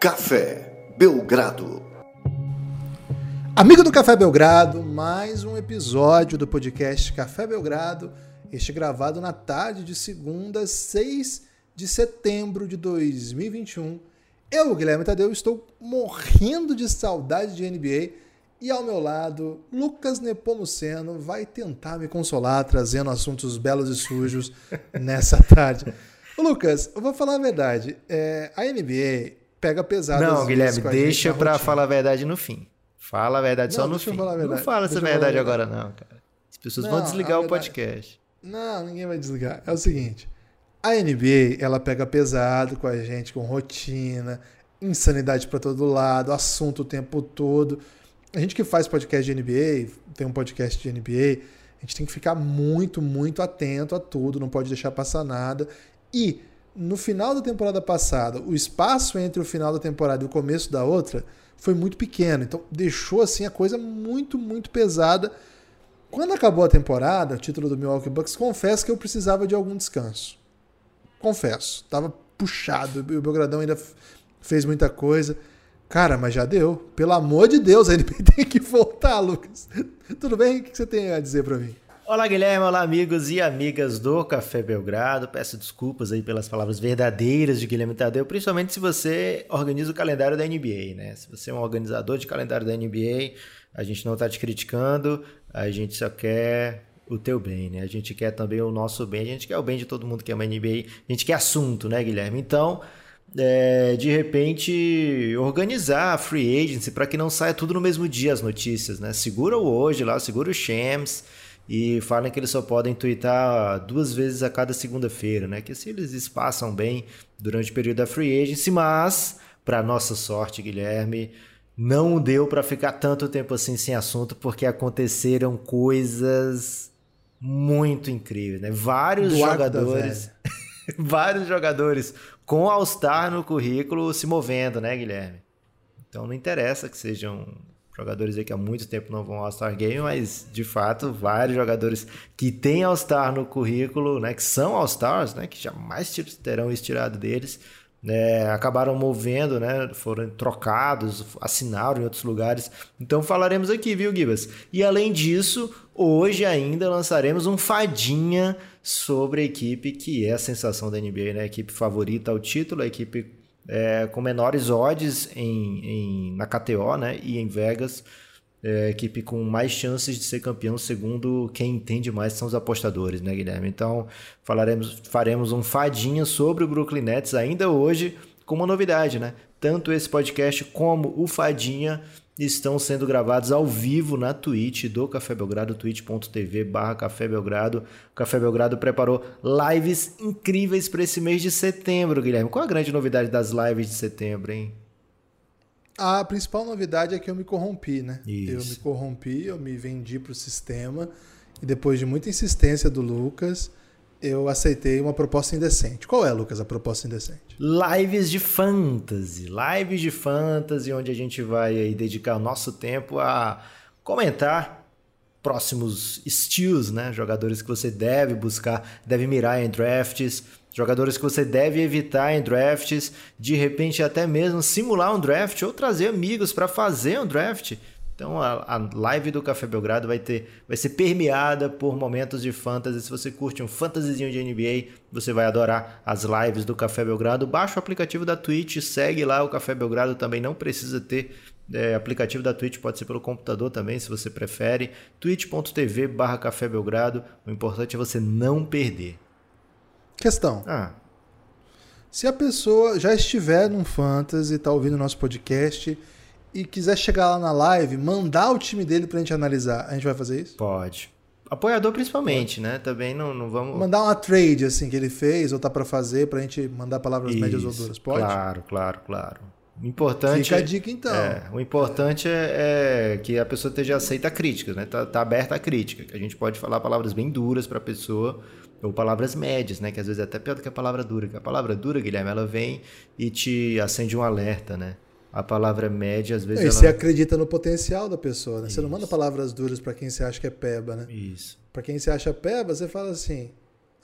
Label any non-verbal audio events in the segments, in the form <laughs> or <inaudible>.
Café Belgrado. Amigo do Café Belgrado, mais um episódio do podcast Café Belgrado, este gravado na tarde de segunda, 6 de setembro de 2021. Eu, Guilherme Tadeu, estou morrendo de saudade de NBA e ao meu lado, Lucas Nepomuceno vai tentar me consolar trazendo assuntos belos e sujos <laughs> nessa tarde. Lucas, eu vou falar a verdade. É, a NBA pega pesado. Não, Guilherme, deixa para falar a verdade no fim. Fala a verdade não, só no fim. Não fala essa verdade agora, não, cara. As pessoas não, vão desligar o podcast. Não, ninguém vai desligar. É o seguinte. A NBA, ela pega pesado com a gente, com rotina, insanidade para todo lado, assunto o tempo todo. A gente que faz podcast de NBA, tem um podcast de NBA, a gente tem que ficar muito, muito atento a tudo, não pode deixar passar nada. E no final da temporada passada, o espaço entre o final da temporada e o começo da outra foi muito pequeno. Então deixou assim a coisa muito, muito pesada. Quando acabou a temporada, título do Milwaukee Bucks, confesso que eu precisava de algum descanso. Confesso, tava puxado, o Belgradão ainda fez muita coisa. Cara, mas já deu. Pelo amor de Deus, a NBA <laughs> tem que voltar, Lucas. Tudo bem? O que você tem a dizer para mim? Olá, Guilherme. Olá, amigos e amigas do Café Belgrado. Peço desculpas aí pelas palavras verdadeiras de Guilherme Tadeu, principalmente se você organiza o calendário da NBA, né? Se você é um organizador de calendário da NBA, a gente não está te criticando, a gente só quer o teu bem, né? A gente quer também o nosso bem, a gente quer o bem de todo mundo que ama a NBA, a gente quer assunto, né, Guilherme? Então, é, de repente organizar a free agency para que não saia tudo no mesmo dia as notícias, né? Segura o hoje lá, segura o Shams e falam que eles só podem twittar duas vezes a cada segunda-feira, né? Que se eles espaçam bem durante o período da free agency, mas para nossa sorte, Guilherme, não deu para ficar tanto tempo assim sem assunto porque aconteceram coisas muito incríveis, né? Vários Do jogadores, <laughs> vários jogadores com All-Star no currículo se movendo, né, Guilherme? Então não interessa que sejam jogadores aí que há muito tempo não vão ao All-Star Game, mas de fato, vários jogadores que têm All-Star no currículo, né, que são All-Stars, né, que jamais terão isso tirado deles, né, acabaram movendo, né, foram trocados, assinaram em outros lugares. Então falaremos aqui, viu, Gibas? E além disso, hoje ainda lançaremos um fadinha sobre a equipe que é a sensação da NBA, né, a equipe favorita ao título, a equipe é, com menores odds em, em, na KTO né, e em Vegas. É, equipe com mais chances de ser campeão, segundo quem entende mais são os apostadores, né, Guilherme? Então, falaremos, faremos um fadinha sobre o Brooklyn Nets ainda hoje, com uma novidade, né? Tanto esse podcast como o Fadinha estão sendo gravados ao vivo na Twitch do Café Belgrado, twitch.tv barra Café Belgrado. O Café Belgrado preparou lives incríveis para esse mês de setembro, Guilherme. Qual a grande novidade das lives de setembro, hein? A principal novidade é que eu me corrompi, né? Isso. Eu me corrompi, eu me vendi para o sistema e depois de muita insistência do Lucas, eu aceitei uma proposta indecente. Qual é, Lucas, a proposta indecente? Lives de fantasy. Lives de fantasy, onde a gente vai aí dedicar o nosso tempo a comentar próximos steals, né? Jogadores que você deve buscar, deve mirar em drafts, jogadores que você deve evitar em drafts, de repente até mesmo simular um draft ou trazer amigos para fazer um draft. Então a, a, live do Café Belgrado vai ter, vai ser permeada por momentos de fantasy. Se você curte um fantasyzinho de NBA, você vai adorar as lives do Café Belgrado. Baixa o aplicativo da Twitch, segue lá o Café Belgrado. Também não precisa ter é, aplicativo da Twitch, pode ser pelo computador também, se você prefere. twitch.tv barra Café Belgrado. O importante é você não perder. Questão. Ah. Se a pessoa já estiver num fantasy, está ouvindo o nosso podcast e quiser chegar lá na live, mandar o time dele pra gente analisar, a gente vai fazer isso? Pode. Apoiador principalmente, né? Também não, não vamos. Mandar uma trade, assim, que ele fez, ou tá para fazer, pra gente mandar palavras isso. médias ou duras. Pode? Claro, claro, claro. O importante. Fica a dica então. É, o importante é, é, que a pessoa esteja aceita a crítica, né? Tá, tá aberta a crítica. Que a gente pode falar palavras bem duras para a pessoa, ou palavras médias, né? Que às vezes é até pior do que a palavra dura. Que a palavra dura, Guilherme, ela vem e te acende um alerta, né? A palavra média, às vezes. E ela... você acredita no potencial da pessoa, né? Você não manda palavras duras para quem você acha que é peba, né? Isso. Para quem você acha peba, você fala assim: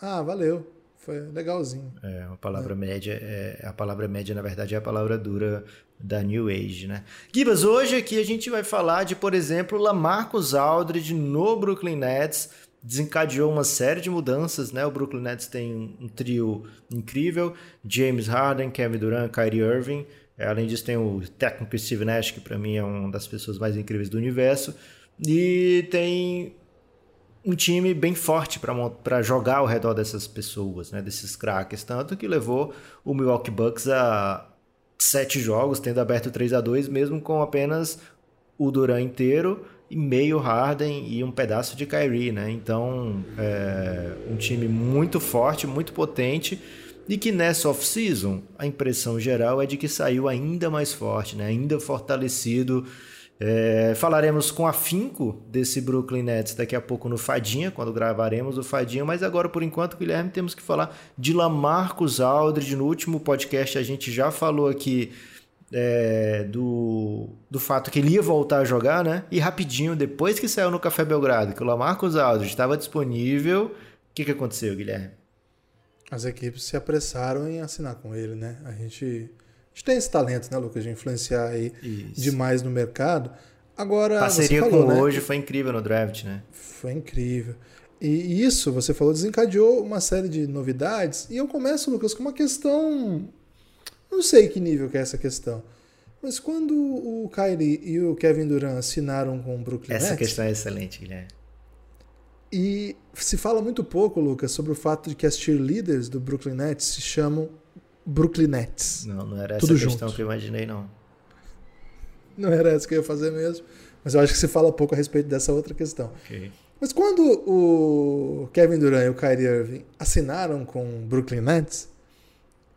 ah, valeu, Foi legalzinho. É, a palavra é. média, é, a palavra média, na verdade, é a palavra dura da New Age, né? Gibas, hoje aqui a gente vai falar de, por exemplo, Lamarcus Aldridge no Brooklyn Nets, desencadeou uma série de mudanças, né? O Brooklyn Nets tem um trio incrível, James Harden, Kevin Durant, Kyrie Irving, é, além disso tem o técnico Steve Nash, que para mim é uma das pessoas mais incríveis do universo, e tem um time bem forte para jogar ao redor dessas pessoas, né, desses craques, tanto que levou o Milwaukee Bucks a sete jogos, tendo aberto 3 a 2 mesmo com apenas o Duran inteiro e meio Harden e um pedaço de Kyrie, né? Então, é um time muito forte, muito potente e que nessa off-season a impressão geral é de que saiu ainda mais forte, né? ainda fortalecido é, falaremos com afinco desse Brooklyn Nets daqui a pouco no Fadinha, quando gravaremos o Fadinha, mas agora, por enquanto, Guilherme, temos que falar de Lamarcus Aldridge. No último podcast a gente já falou aqui é, do, do fato que ele ia voltar a jogar, né? E rapidinho, depois que saiu no Café Belgrado, que o Lamarcus Aldridge estava disponível, o que, que aconteceu, Guilherme? As equipes se apressaram em assinar com ele, né? A gente gente tem esse talento, né, Lucas, de influenciar aí Isso. demais no mercado. Agora, parceria falou, com né? hoje foi incrível no draft, né? Foi incrível. E isso, você falou, desencadeou uma série de novidades. E eu começo, Lucas, com uma questão. Não sei que nível que é essa questão. Mas quando o Kyrie e o Kevin Durant assinaram com o Brooklyn Essa Nets, questão é excelente, Guilherme. E se fala muito pouco, Lucas, sobre o fato de que as cheerleaders do Brooklyn Nets se chamam Brooklyn Nets. Não, não era essa Tudo questão que eu imaginei, não. Não era essa que eu ia fazer mesmo. Mas eu acho que se fala pouco a respeito dessa outra questão. Okay. Mas quando o Kevin Durant e o Kyrie Irving assinaram com o Brooklyn Nets,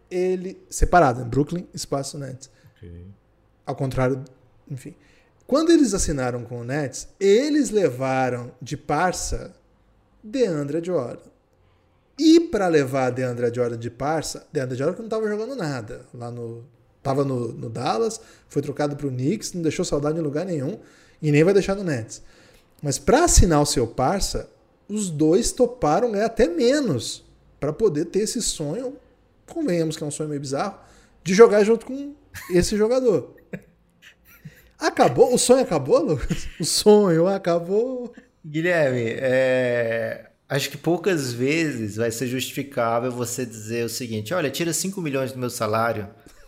ele. Separado, né? Brooklyn, espaço Nets. Okay. Ao contrário, enfim. Quando eles assinaram com o Nets, eles levaram de parça DeAndre Jordan. E para levar a DeAndre Jordan de parça, DeAndre Jordan que não estava jogando nada. Lá no. Tava no, no Dallas, foi trocado para o Knicks, não deixou saudade em lugar nenhum e nem vai deixar no Nets. Mas para assinar o seu parça, os dois toparam ganhar até menos para poder ter esse sonho, convenhamos que é um sonho meio bizarro, de jogar junto com esse jogador. <laughs> Acabou? O sonho acabou, Lucas? O sonho acabou. Guilherme, é... Acho que poucas vezes vai ser justificável você dizer o seguinte: olha, tira 5 milhões do meu salário. <laughs>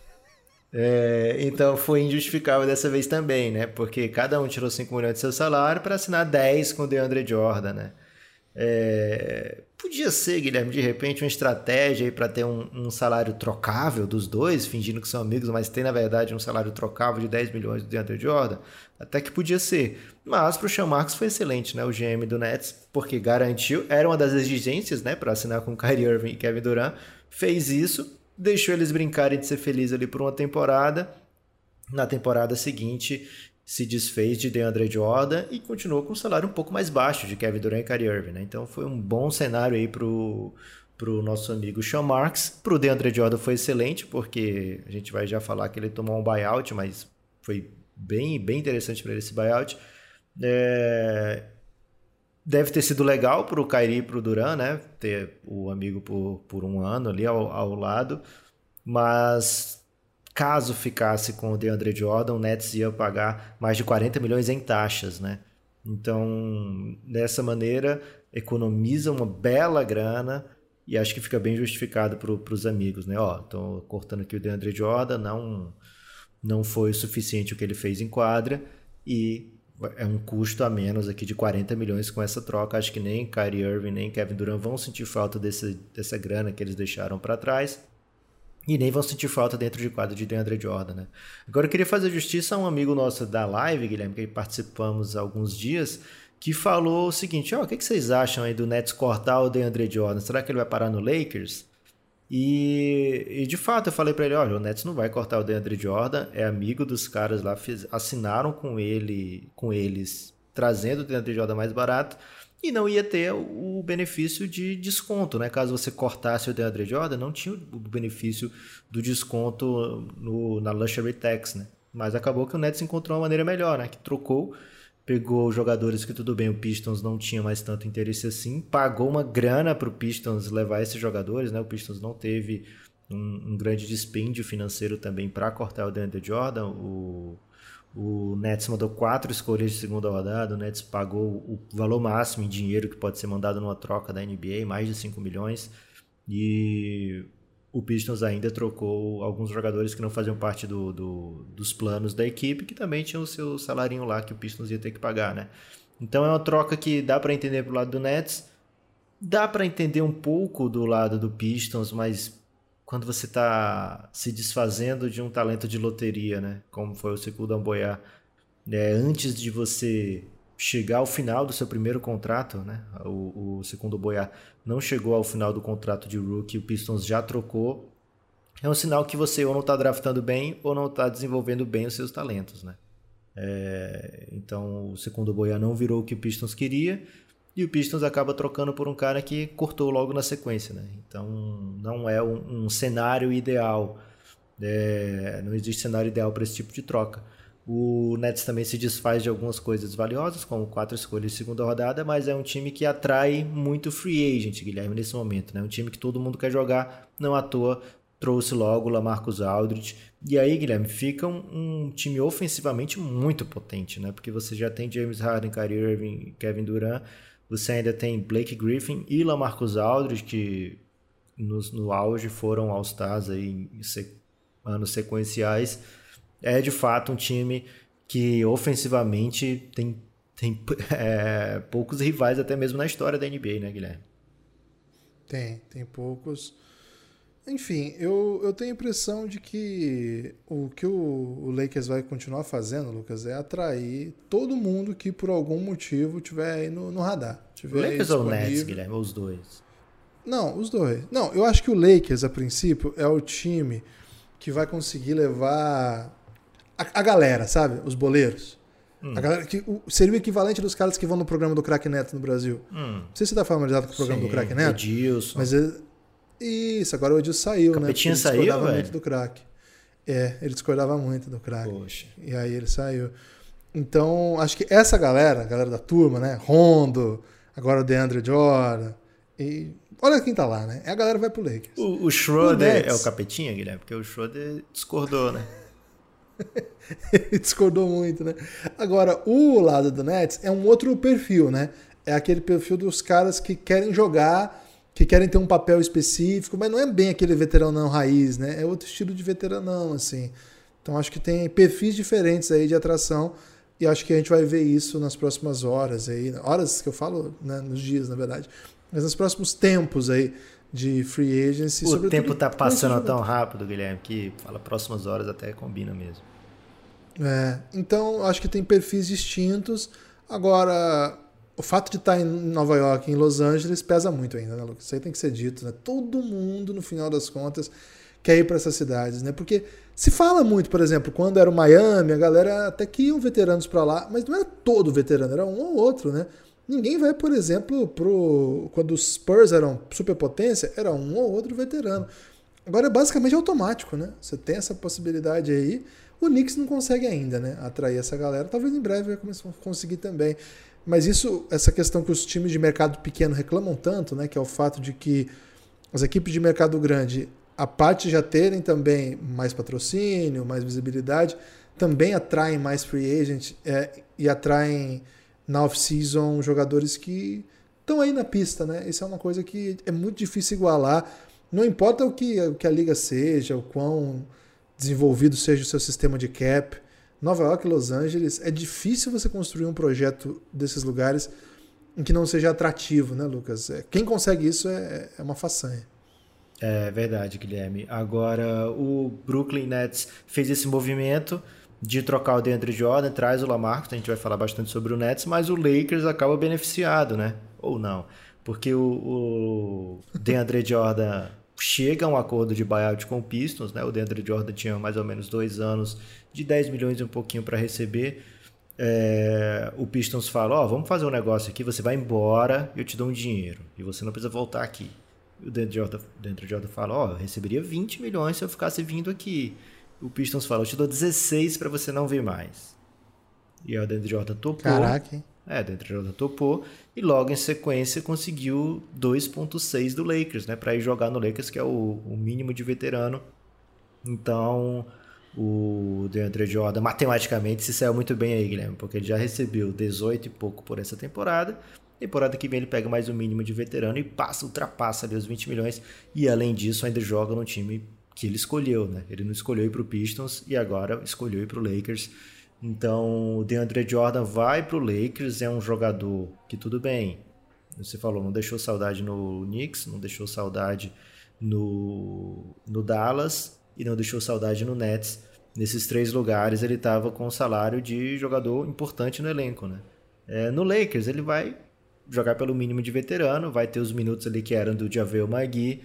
É, então foi injustificável dessa vez também, né? Porque cada um tirou 5 milhões do seu salário para assinar 10 com o DeAndre Jordan, né? É, podia ser, Guilherme, de repente, uma estratégia para ter um, um, salário trocável dos dois, fingindo que são amigos, mas tem na verdade um salário trocável de 10 milhões do DeAndre Jordan. Até que podia ser. Mas para o Sean Marks foi excelente, né? O GM do Nets, porque garantiu, era uma das exigências, né? Para assinar com Kyrie Irving e Kevin Durant. Fez isso, deixou eles brincarem de ser felizes ali por uma temporada. Na temporada seguinte, se desfez de DeAndre Jordan e continuou com um salário um pouco mais baixo de Kevin Durant e Kyrie Irving, né? Então foi um bom cenário aí pro pro nosso amigo Sean Marks. Pro DeAndre Jordan foi excelente, porque a gente vai já falar que ele tomou um buyout, mas foi bem, bem interessante para ele esse buyout. É... Deve ter sido legal para o Kyrie e para o Duran, né? Ter o amigo por, por um ano ali ao, ao lado. Mas caso ficasse com o DeAndre Jordan, o Nets ia pagar mais de 40 milhões em taxas, né? Então, dessa maneira, economiza uma bela grana e acho que fica bem justificado para os amigos, né? Ó, tô cortando aqui o DeAndre Jordan, não, não foi o suficiente o que ele fez em quadra e é um custo a menos aqui de 40 milhões com essa troca. Acho que nem Kyrie Irving nem Kevin Durant vão sentir falta desse, dessa grana que eles deixaram para trás. E nem vão sentir falta dentro de quadro de DeAndre Jordan, né? Agora eu queria fazer justiça a um amigo nosso da live, Guilherme, que participamos há alguns dias, que falou o seguinte: ó, oh, o que, vocês acham aí do Nets cortar o DeAndre Jordan? Será que ele vai parar no Lakers? E, e de fato eu falei para ele: olha, o Nets não vai cortar o DeAndre Jordan, é amigo dos caras lá, fiz, assinaram com ele, com eles, trazendo o DeAndre Jordan mais barato e não ia ter o benefício de desconto, né? Caso você cortasse o DeAndre Jordan, não tinha o benefício do desconto no, na Luxury Tax, né? Mas acabou que o Nets encontrou uma maneira melhor, né? Que trocou pegou jogadores que tudo bem, o Pistons não tinha mais tanto interesse assim, pagou uma grana para o Pistons levar esses jogadores, né? O Pistons não teve um, um grande dispêndio financeiro também para cortar o DeAndre Jordan. O, o Nets mandou quatro escolhas de segunda rodada, o Nets pagou o valor máximo em dinheiro que pode ser mandado numa troca da NBA, mais de 5 milhões, e o Pistons ainda trocou alguns jogadores que não faziam parte do, do, dos planos da equipe, que também tinham o seu salarinho lá que o Pistons ia ter que pagar, né? Então é uma troca que dá para entender pro lado do Nets, dá para entender um pouco do lado do Pistons, mas quando você está se desfazendo de um talento de loteria, né? Como foi o Sekou Damboyá, é, antes de você chegar ao final do seu primeiro contrato, né? O, o segundo Boiá não chegou ao final do contrato de rookie, o Pistons já trocou. É um sinal que você ou não está draftando bem ou não está desenvolvendo bem os seus talentos, né? É, então o segundo Boiá não virou o que o Pistons queria e o Pistons acaba trocando por um cara que cortou logo na sequência, né? Então não é um, um cenário ideal. É, não existe cenário ideal para esse tipo de troca. O Nets também se desfaz de algumas coisas valiosas, como quatro escolhas de segunda rodada, mas é um time que atrai muito free agent, Guilherme, nesse momento. Né? Um time que todo mundo quer jogar, não à toa trouxe logo o Lamarcus Aldridge. E aí, Guilherme, fica um, um, time ofensivamente muito potente, né? Porque você já tem James Harden, Kyrie Irving, Kevin Durant, você ainda tem Blake Griffin e Lamarcus Aldridge, que no, no auge foram All-Stars aí em anos sequenciais é de fato um time que ofensivamente tem, tem <laughs> é, poucos rivais até mesmo na história da NBA, né, Guilherme? Tem, tem poucos. Enfim, eu, eu tenho a impressão de que o que o, Lakers vai continuar fazendo, Lucas, é atrair todo mundo que por algum motivo tiver aí no, no radar. Tiver Lakers ou Nets, Guilherme? Ou os dois? Não, os dois. Não, eu acho que o Lakers, a princípio, é o time que vai conseguir levar a, a galera, sabe? Os boleiros. Hum. A galera que o, seria o equivalente dos caras que vão no programa do Crack Neto no Brasil. Hum. Não sei se você tá familiarizado com o programa Sim, do Crack Neto. Edilson. Mas ele, isso, agora o Edilson saiu, né? Capetinho né? Ele saiu, velho? muito do Crack. É, ele discordava muito do Crack. Poxa. E aí ele saiu. Então, acho que essa galera, a galera da turma, né? Rondo, agora o DeAndre Jordan. E olha quem tá lá, né? É a galera vai pro Lakers. O, o Schroeder o é o capetinha, Guilherme? Porque o Schroeder discordou, né? <laughs> Ele discordou muito, né? Agora, o lado do Nets é um outro perfil, né? É aquele perfil dos caras que querem jogar, que querem ter um papel específico, mas não é bem aquele veteranão raiz, né? É outro estilo de veteranão, assim. Então acho que tem perfis diferentes aí de atração e acho que a gente vai ver isso nas próximas horas aí, horas que eu falo, né, nos dias, na verdade, mas nos próximos tempos aí de free agency. O tempo tá passando tão rápido, Guilherme, que fala próximas horas até combina mesmo. É, então, acho que tem perfis distintos. Agora, o fato de estar em Nova York, em Los Angeles, pesa muito ainda, né, Lucas? Isso aí tem que ser dito, né? Todo mundo, no final das contas, quer ir para essas cidades, né? Porque se fala muito, por exemplo, quando era o Miami, a galera até que iam veteranos para lá, mas não era todo veterano, era um ou outro, né? Ninguém vai, por exemplo, pro quando os Spurs eram superpotência, era um ou outro veterano. Agora é basicamente automático, né? Você tem essa possibilidade aí. O Knicks não consegue ainda, né? Atrair essa galera. Talvez em breve vai conseguir também. Mas isso, essa questão que os times de mercado pequeno reclamam tanto, né? Que é o fato de que as equipes de mercado grande, a parte já terem também mais patrocínio, mais visibilidade, também atraem mais free agent é, e atraem na off-season jogadores que estão aí na pista, né? Isso é uma coisa que é muito difícil igualar. Não importa o que, o que a liga seja, o quão desenvolvido seja o seu sistema de cap. Nova York e Los Angeles, é difícil você construir um projeto desses lugares em que não seja atrativo, né, Lucas? É, quem consegue isso é, é uma façanha. É verdade, Guilherme. Agora, o Brooklyn Nets fez esse movimento de trocar o DeAndre Jordan, traz o Lamarcus, a gente vai falar bastante sobre o Nets, mas o Lakers acaba beneficiado, né? Ou não, porque o, o DeAndre <laughs> Jordan chega a um acordo de buyout com o Pistons, né? O DeAndre Jordan tinha mais ou menos dois anos de 10 milhões e um pouquinho para receber. É, o Pistons fala, ó, oh, vamos fazer um negócio aqui, você vai embora, eu te dou um dinheiro, e você não precisa voltar aqui. O Jordan, DeAndre Jordan fala, ó, oh, eu receberia 20 milhões se eu ficasse vindo aqui o Pistons fala: eu te dou 16 para você não vir mais. E o DeAndre Jordan topou. Caraca, hein? É, o DeAndre Jordan topou. E logo em sequência conseguiu 2.6 do Lakers, né? Pra ir jogar no Lakers, que é o, o mínimo de veterano. Então, o DeAndre Jordan matematicamente se saiu muito bem aí, Guilherme, porque ele já recebeu 18 e pouco por essa temporada. Temporada que vem ele pega mais o um mínimo de veterano e passa, ultrapassa ali os 20 milhões. E além disso, ainda joga no time que ele escolheu, né? Ele não escolheu ir para o Pistons e agora escolheu ir para o Lakers. Então, o DeAndre Jordan vai para o Lakers, é um jogador que tudo bem. Você falou, não deixou saudade no Knicks, não deixou saudade no, no Dallas e não deixou saudade no Nets. Nesses três lugares ele estava com o salário de jogador importante no elenco, né? É, no Lakers ele vai jogar pelo mínimo de veterano, vai ter os minutos ali que eram do Javel Magui,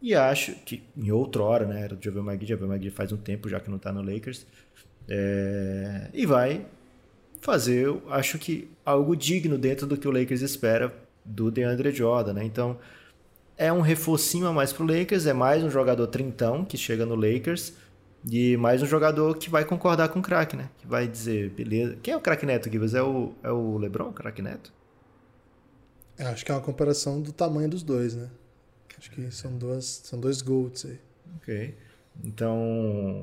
e acho que em outra hora, né, era do Javel Magui, Javel Magui faz um tempo já que não está no Lakers, é, e vai fazer, acho que algo digno dentro do que o Lakers espera do DeAndre Jordan, né? Então é um reforcinho a mais pro Lakers, é mais um jogador trintão que chega no Lakers e mais um jogador que vai concordar com o craque, né? Que vai dizer, beleza. Quem é o craque Neto, Gibbs? É o, é o LeBron, o craque Neto? Eu acho que é uma comparação do tamanho dos dois, né? Acho que são, duas, são dois GOATs aí. Ok. Então,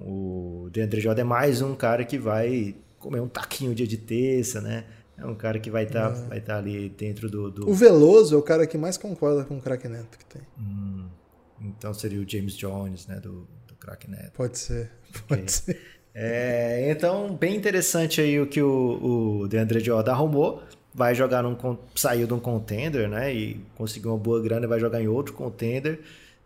o DeAndre Jordan é mais um cara que vai comer um taquinho dia de terça, né? É um cara que vai estar tá, é. vai tá ali dentro do, do, O Veloso é o cara que mais concorda com o Crack Neto que tem. Hum, então seria o James Jones, né? Do, do Crack Neto. Pode ser, pode okay. ser. É, então, bem interessante aí o que o, o DeAndre Jordan arrumou vai jogar num saiu de um contender, né? E conseguiu uma boa grana, vai jogar em outro contender.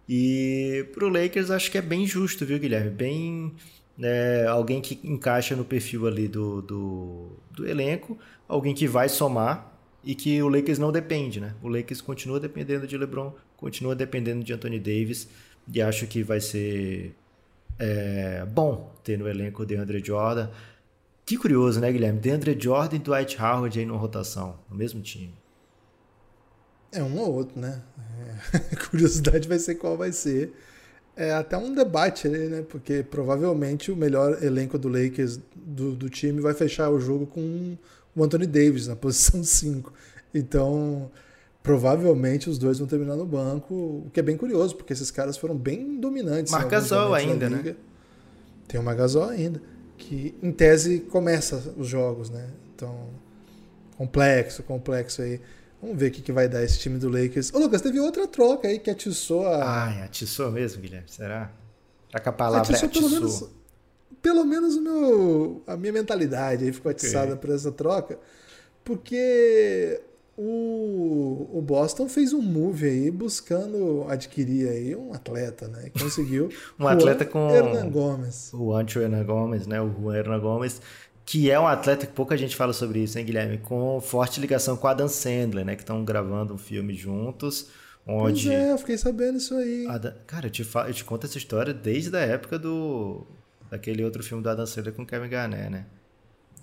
E pro Lakers acho que é bem justo, viu, Guilherme? Bem é, alguém que encaixa no perfil ali do, do, do, elenco, alguém que vai somar e que o Lakers não depende, né? O Lakers continua dependendo de LeBron, continua dependendo de Anthony Davis e acho que vai ser é, bom ter no elenco o DeAndre Jordan. Que curioso, né, Guilherme? DeAndre Jordan e Dwight Howard aí numa rotação, no mesmo time. É um ou outro, né? É, <laughs> curiosidade vai ser qual vai ser. É até um debate ali, né? Porque provavelmente o melhor elenco do Lakers do, do time vai fechar o jogo com o Anthony Davis na <laughs> posição 5. Então, provavelmente os dois vão terminar no banco, o que é bem curioso, porque esses caras foram bem dominantes. Marcasol ainda, né? Tem o Margasol ainda que em tese começa os jogos, né? Então, complexo, complexo aí. Vamos ver o que, que vai dar esse time do Lakers. Ô, Lucas, teve outra troca aí que atiçou a. Ai, atiçou mesmo, Guilherme? Será? Será que a palavra atiçou, é atiçou? Pelo menos, pelo menos o meu, a minha mentalidade aí ficou atiçada okay. por essa troca. Porque o, o Boston fez um move aí buscando adquirir aí um atleta, né? Conseguiu. <laughs> um atleta com Hernan Gomes. O Ancho Hernan Gomes, né? O Juan Hernan Gomes, que é um atleta que pouca gente fala sobre isso, hein, Guilherme? Com forte ligação com Adam Sandler, né? Que estão gravando um filme juntos. Onde... Pois é, eu fiquei sabendo isso aí. Adam... Cara, eu te, falo, eu te conto essa história desde a época do daquele outro filme do Adam Sandler com Kevin Garnett, né?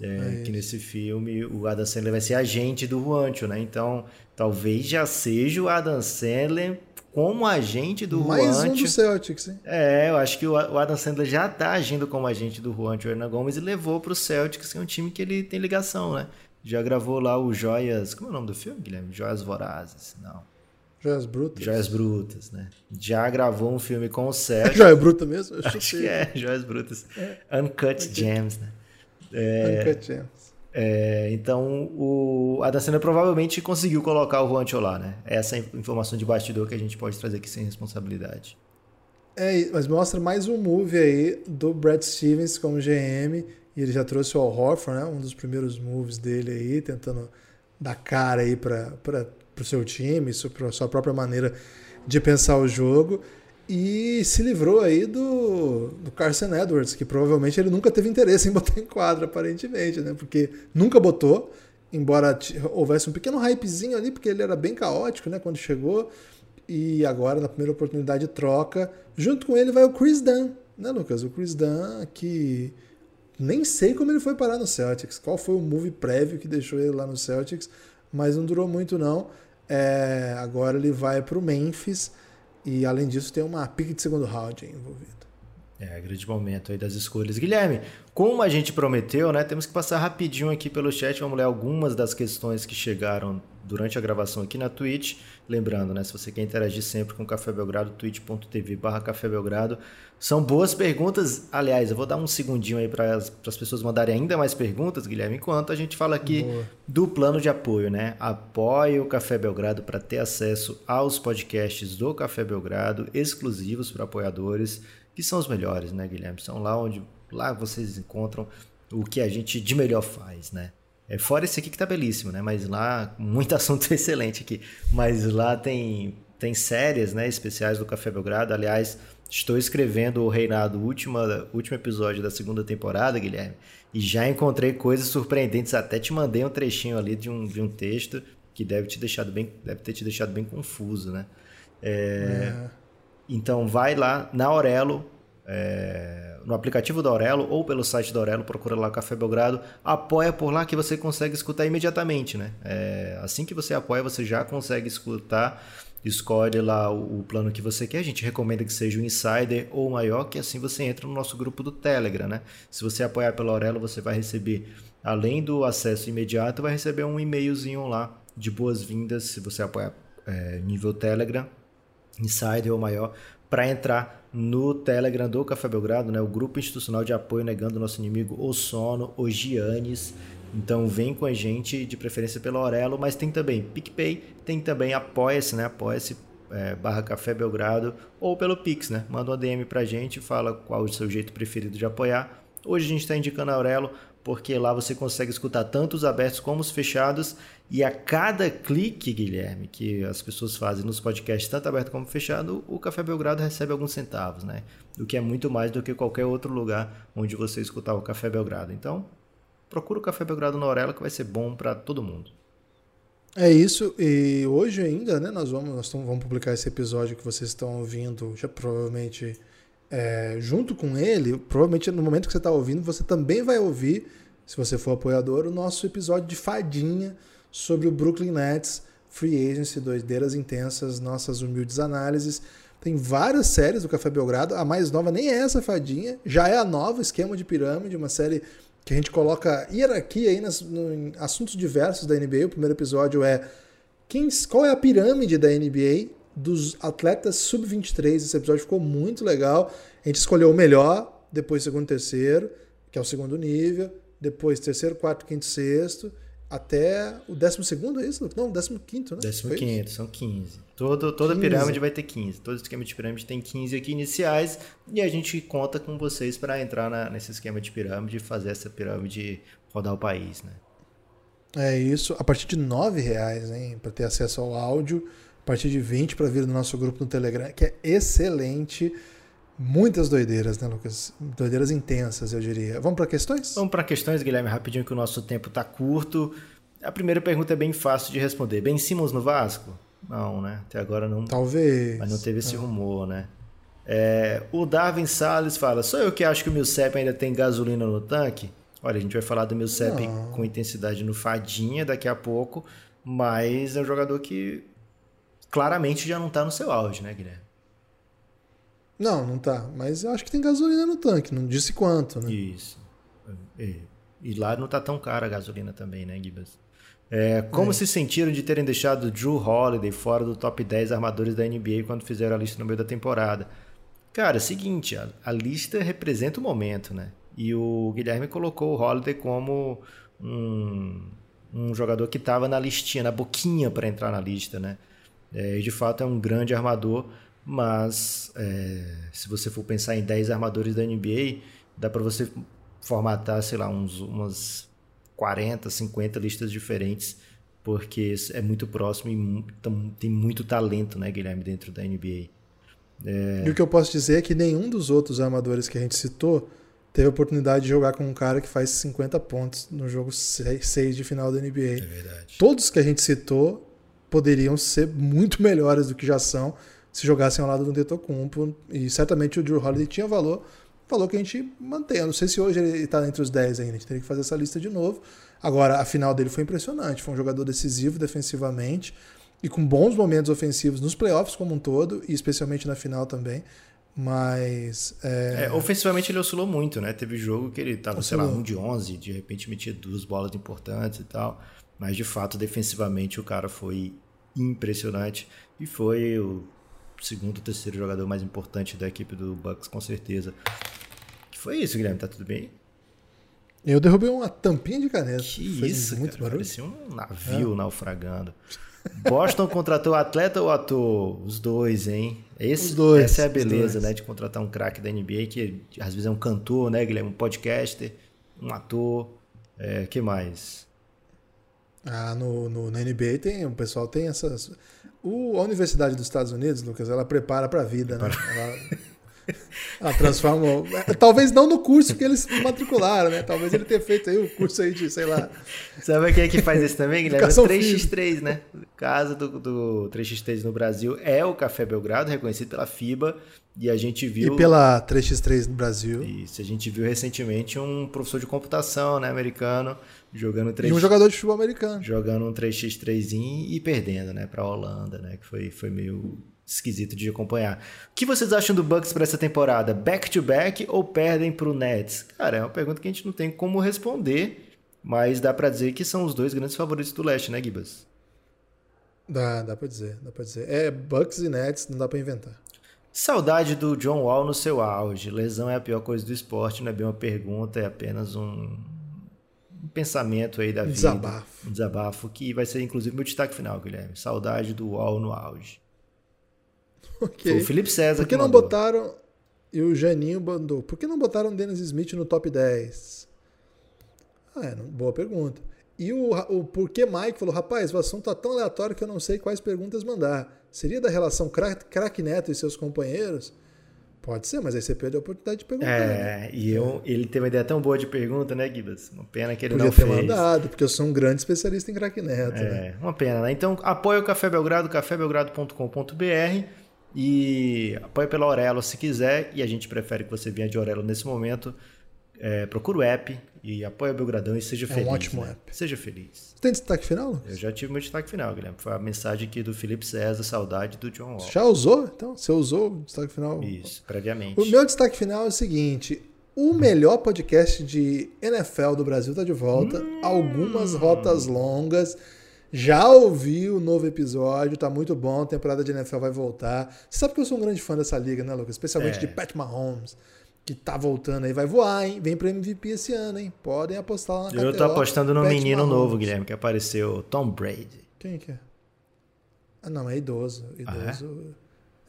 É, é que nesse filme o Adam Sandler vai ser agente do Juancho, né? Então, talvez já seja o Adam Sandler como agente do Mais Juancho. um do Celtics, hein? É, eu acho que o Adam Sandler já tá agindo como agente do Juancho Hernan Gomes e levou pro Celtics, que é um time que ele tem ligação, né? Já gravou lá o Joias... Como é o nome do filme, Guilherme? Joias Vorazes, não. Joias Brutas. Joias Brutas, né? Já gravou um filme com o Celtics. <laughs> Joia Bruta mesmo? Eu acho que é, Joias Brutas. É. Uncut Gems, né? É, é, então o Adam Sandler provavelmente conseguiu colocar o Juancho lá, né? Essa é a informação de bastidor que a gente pode trazer aqui sem responsabilidade. É, mas mostra mais um move aí do Brad Stevens como GM e ele já trouxe o Al Horford, né? Um dos primeiros moves dele aí, tentando dar cara aí para o seu time, sua própria maneira de pensar o jogo e se livrou aí do, do Carson Edwards, que provavelmente ele nunca teve interesse em <laughs> botar em quadra, aparentemente, né? Porque nunca botou, embora houvesse um pequeno hypezinho ali, porque ele era bem caótico, né? Quando chegou. E agora, na primeira oportunidade, troca. Junto com ele vai o Chris Dunn, né, Lucas? O Chris Dunn, que nem sei como ele foi parar no Celtics, qual foi o move prévio que deixou ele lá no Celtics, mas não durou muito, não. É, agora ele vai para o Memphis. E além disso, tem uma pick de segundo round envolvida. É, grande momento aí das escolhas. Guilherme, como a gente prometeu, né, temos que passar rapidinho aqui pelo chat, vamos ler algumas das questões que chegaram durante a gravação aqui na Twitch. Lembrando, né, se você quer interagir sempre com o Café Belgrado, twitch.tv barra Café Belgrado. São boas perguntas. Aliás, eu vou dar um segundinho aí para as pessoas mandarem ainda mais perguntas, Guilherme, enquanto a gente fala aqui Boa. do plano de apoio, né? Apoie o Café Belgrado para ter acesso aos podcasts do Café Belgrado, exclusivos para apoiadores que são os melhores, né, Guilherme? São lá onde lá vocês encontram o que a gente de melhor faz, né? É, fora esse aqui que tá belíssimo, né? Mas lá, muito <laughs> assunto excelente aqui. Mas lá tem, tem séries, né, especiais do Café Belgrado. Aliás, estou escrevendo o Reinado, último, último episódio da segunda temporada, Guilherme. E já encontrei coisas surpreendentes. Até te mandei um trechinho ali de um, de um texto que deve, te deixado bem, deve ter te deixado bem confuso, né? É... é. Então vai lá na Aurelo, é, no aplicativo da Aurelo ou pelo site da Aurelo, procura lá Café Belgrado, apoia por lá que você consegue escutar imediatamente, né? É, assim que você apoia, você já consegue escutar, escolhe lá o, o, plano que você quer. A gente recomenda que seja o Insider ou o maior, que assim você entra no nosso grupo do Telegram, né? Se você apoiar pela Aurelo, você vai receber, além do acesso imediato, vai receber um e-mailzinho lá de boas-vindas, se você apoiar é, nível Telegram insider ou maior, para entrar no Telegram do Café Belgrado, né, o grupo institucional de apoio negando nosso inimigo o sono, o Giannis. Então vem com a gente, de preferência pelo Aurelo, mas tem também PicPay, tem também Apoia-se, né? Apoia-se é, barra Café Belgrado, ou pelo Pix, né? Manda uma DM pra gente, fala qual o seu jeito preferido de apoiar. Hoje a gente está indicando a Aurelo porque lá você consegue escutar tanto os abertos como os fechados. E a cada clique, Guilherme, que as pessoas fazem nos podcasts, tanto aberto como fechado, o Café Belgrado recebe alguns centavos, né? O que é muito mais do que qualquer outro lugar onde você escutar o Café Belgrado. Então, procura o Café Belgrado na Orela que vai ser bom para todo mundo. É isso, e hoje ainda, né, nós vamos, nós vamos publicar esse episódio que vocês estão ouvindo, já provavelmente é, junto com ele, provavelmente no momento que você está ouvindo, você também vai ouvir, se você for apoiador, o nosso episódio de fadinha sobre o Brooklyn Nets, Free Agency, doideiras intensas, nossas humildes análises. Tem várias séries do Café Belgrado, a mais nova nem é essa fadinha, já é a nova, Esquema de Pirâmide, uma série que a gente coloca hierarquia aí nas, no, em assuntos diversos da NBA. O primeiro episódio é quem, qual é a pirâmide da NBA dos atletas sub-23. Esse episódio ficou muito legal. A gente escolheu o melhor, depois segundo, terceiro, que é o segundo nível, depois terceiro, quarto, quinto, sexto, até o décimo segundo, é isso? Não, décimo quinto, né? Décimo Foi quinto, isso? são 15. Todo, toda 15. pirâmide vai ter 15. Todo esquema de pirâmide tem 15 aqui iniciais e a gente conta com vocês para entrar na, nesse esquema de pirâmide e fazer essa pirâmide rodar o país, né? É isso, a partir de R$ reais, hein, para ter acesso ao áudio partir de 20 para vir no nosso grupo no Telegram, que é excelente. Muitas doideiras, né, Lucas? Doideiras intensas, eu diria. Vamos para questões? Vamos para questões, Guilherme, rapidinho, que o nosso tempo está curto. A primeira pergunta é bem fácil de responder. Ben Simmons no Vasco? Não, né? Até agora não. Talvez. Mas não teve esse rumor, né? É, o Darwin Salles fala: sou eu que acho que o Milcep ainda tem gasolina no tanque? Olha, a gente vai falar do Milcep com intensidade no Fadinha daqui a pouco, mas é um jogador que claramente já não está no seu auge, né, Guilherme? Não, não tá. Mas eu acho que tem gasolina no tanque, não disse quanto, né? Isso. E, e lá não tá tão cara a gasolina também, né, Gibas? É, como é. se sentiram de terem deixado Drew Holiday fora do top 10 armadores da NBA quando fizeram a lista no meio da temporada? Cara, é o seguinte, a, a lista representa o momento, né? E o Guilherme colocou o Holiday como um, um jogador que estava na listinha, na boquinha para entrar na lista, né? É, de fato é um grande armador, mas é, se você for pensar em 10 armadores da NBA, dá para você formatar, sei lá, uns, umas 40, 50 listas diferentes, porque é muito próximo e tem muito talento, né, Guilherme, dentro da NBA. É... E o que eu posso dizer é que nenhum dos outros armadores que a gente citou teve a oportunidade de jogar com um cara que faz 50 pontos no jogo 6 de final da NBA. É verdade. Todos que a gente citou poderiam ser muito <laughs> melhores do que já são se jogassem ao lado do Tetocumpo. E certamente o Drew Holiday tinha valor, valor que a gente mantém. Eu não sei se hoje ele está entre os 10 ainda, a gente teria que fazer essa lista de novo. Agora, a final dele foi impressionante, foi um jogador decisivo defensivamente e com bons momentos ofensivos nos playoffs como um todo, e especialmente na final também. Mas. É... É, ofensivamente ele oscilou muito, né? Teve jogo que ele tava, oscilou. sei lá, um de 11, de repente metia duas bolas importantes e tal. Mas de fato, defensivamente, o cara foi impressionante. E foi o segundo, terceiro jogador mais importante da equipe do Bucks, com certeza. Que foi isso, Guilherme? Tá tudo bem? Eu derrubei uma tampinha de caneta. Que Fez isso, muito cara, barulho. Parecia um navio é. naufragando. Boston contratou atleta ou ator? Os dois, hein? Esse, os dois. Essa é a beleza, né? De contratar um craque da NBA, que às vezes é um cantor, né, Guilherme? Um podcaster, um ator. É, que mais? Ah, no, no, na NBA tem, o pessoal tem essas. O, a Universidade dos Estados Unidos, Lucas, ela prepara para a vida, né? Ela, ela transforma. Talvez não no curso que eles matricularam, né? Talvez ele tenha feito aí o curso aí de, sei lá. Sabe quem é que faz isso também, Guilherme? O 3x3, né? O caso do, do 3x3 no Brasil é o Café Belgrado, reconhecido pela FIBA. E a gente viu. E pela 3x3 no Brasil. Isso, a gente viu recentemente um professor de computação, né, americano, jogando 3 E um jogador de futebol americano. Jogando um 3x3 e perdendo, né, pra Holanda, né, que foi, foi meio esquisito de acompanhar. O que vocês acham do Bucks para essa temporada? Back to back ou perdem pro Nets? Cara, é uma pergunta que a gente não tem como responder, mas dá para dizer que são os dois grandes favoritos do leste, né, Gibas? Dá, dá pra dizer, dá pra dizer. É, Bucks e Nets não dá pra inventar. Saudade do John Wall no seu auge. Lesão é a pior coisa do esporte, não é bem uma pergunta, é apenas um, um pensamento aí da vida. Desabafo. Um desabafo, que vai ser inclusive meu destaque final, Guilherme. Saudade do Wall no auge. <laughs> Okay. Foi o Felipe César Por que, que não botaram... E o Janinho mandou. Por que não botaram o Dennis Smith no top 10? Ah, é, boa pergunta. E o, o porquê Mike falou, rapaz, o assunto tá tão aleatório que eu não sei quais perguntas mandar. Seria da relação craque Neto e seus companheiros? Pode ser, mas aí você perde a oportunidade de perguntar. É, né? e eu, ele teve uma ideia tão boa de pergunta, né, Gibas? Uma pena que ele Podia não ter fez. mandado, porque eu sou um grande especialista em craque Neto. É, né? uma pena, né? Então, apoia o Café Belgrado, cafébelgrado.com.br e apoia pela Aurelo se quiser, e a gente prefere que você venha de Aurelo nesse momento. É, procura o app e apoia o Belgradão e seja é feliz. É um ótimo né? app. Seja feliz. Você tem destaque final, Lucas? Eu já tive meu destaque final, Guilherme. Foi a mensagem aqui do Felipe César, saudade do John Wall. Já usou? Então, você usou o destaque final? Isso, previamente. O meu destaque final é o seguinte: o melhor podcast de NFL do Brasil está de volta. Hum. Algumas rotas longas. Já ouvi o novo episódio, tá muito bom. A temporada de NFL vai voltar. Você sabe que eu sou um grande fã dessa liga, né, Lucas? Especialmente é. de Pat Mahomes que tá voltando aí, vai voar, hein? Vem pro MVP esse ano, hein? Podem apostar lá na Eu tô apostando no menino Mahomes. novo, Guilherme, que apareceu, Tom Brady. Quem que é? Ah, não, é idoso. Idoso, ah,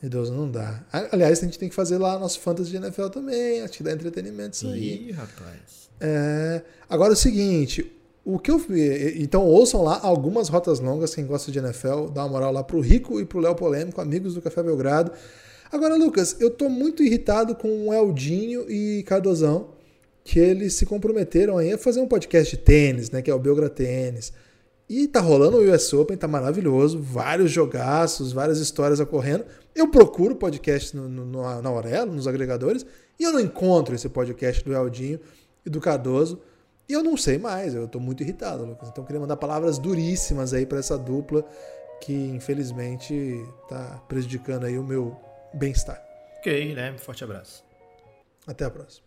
é? idoso não dá. Aliás, a gente tem que fazer lá nosso fantasy de NFL também, acho que dá entretenimento isso aí. Ih, rapaz. É... Agora é o seguinte, o que eu então ouçam lá algumas rotas longas, quem gosta de NFL, dá uma moral lá pro Rico e pro Léo Polêmico, amigos do Café Belgrado. Agora, Lucas, eu tô muito irritado com o Eldinho e Cardozão, que eles se comprometeram aí a fazer um podcast de tênis, né, que é o Belgra Tênis. E tá rolando o US Open, tá maravilhoso, vários jogaços, várias histórias ocorrendo. Eu procuro podcast no, no, na Aurelo, nos agregadores, e eu não encontro esse podcast do Eldinho e do Cardoso. E eu não sei mais, eu tô muito irritado, Lucas. Então eu queria mandar palavras duríssimas aí para essa dupla que infelizmente tá prejudicando aí o meu bem-estar. Ok, né? Forte abraço. Até a próxima.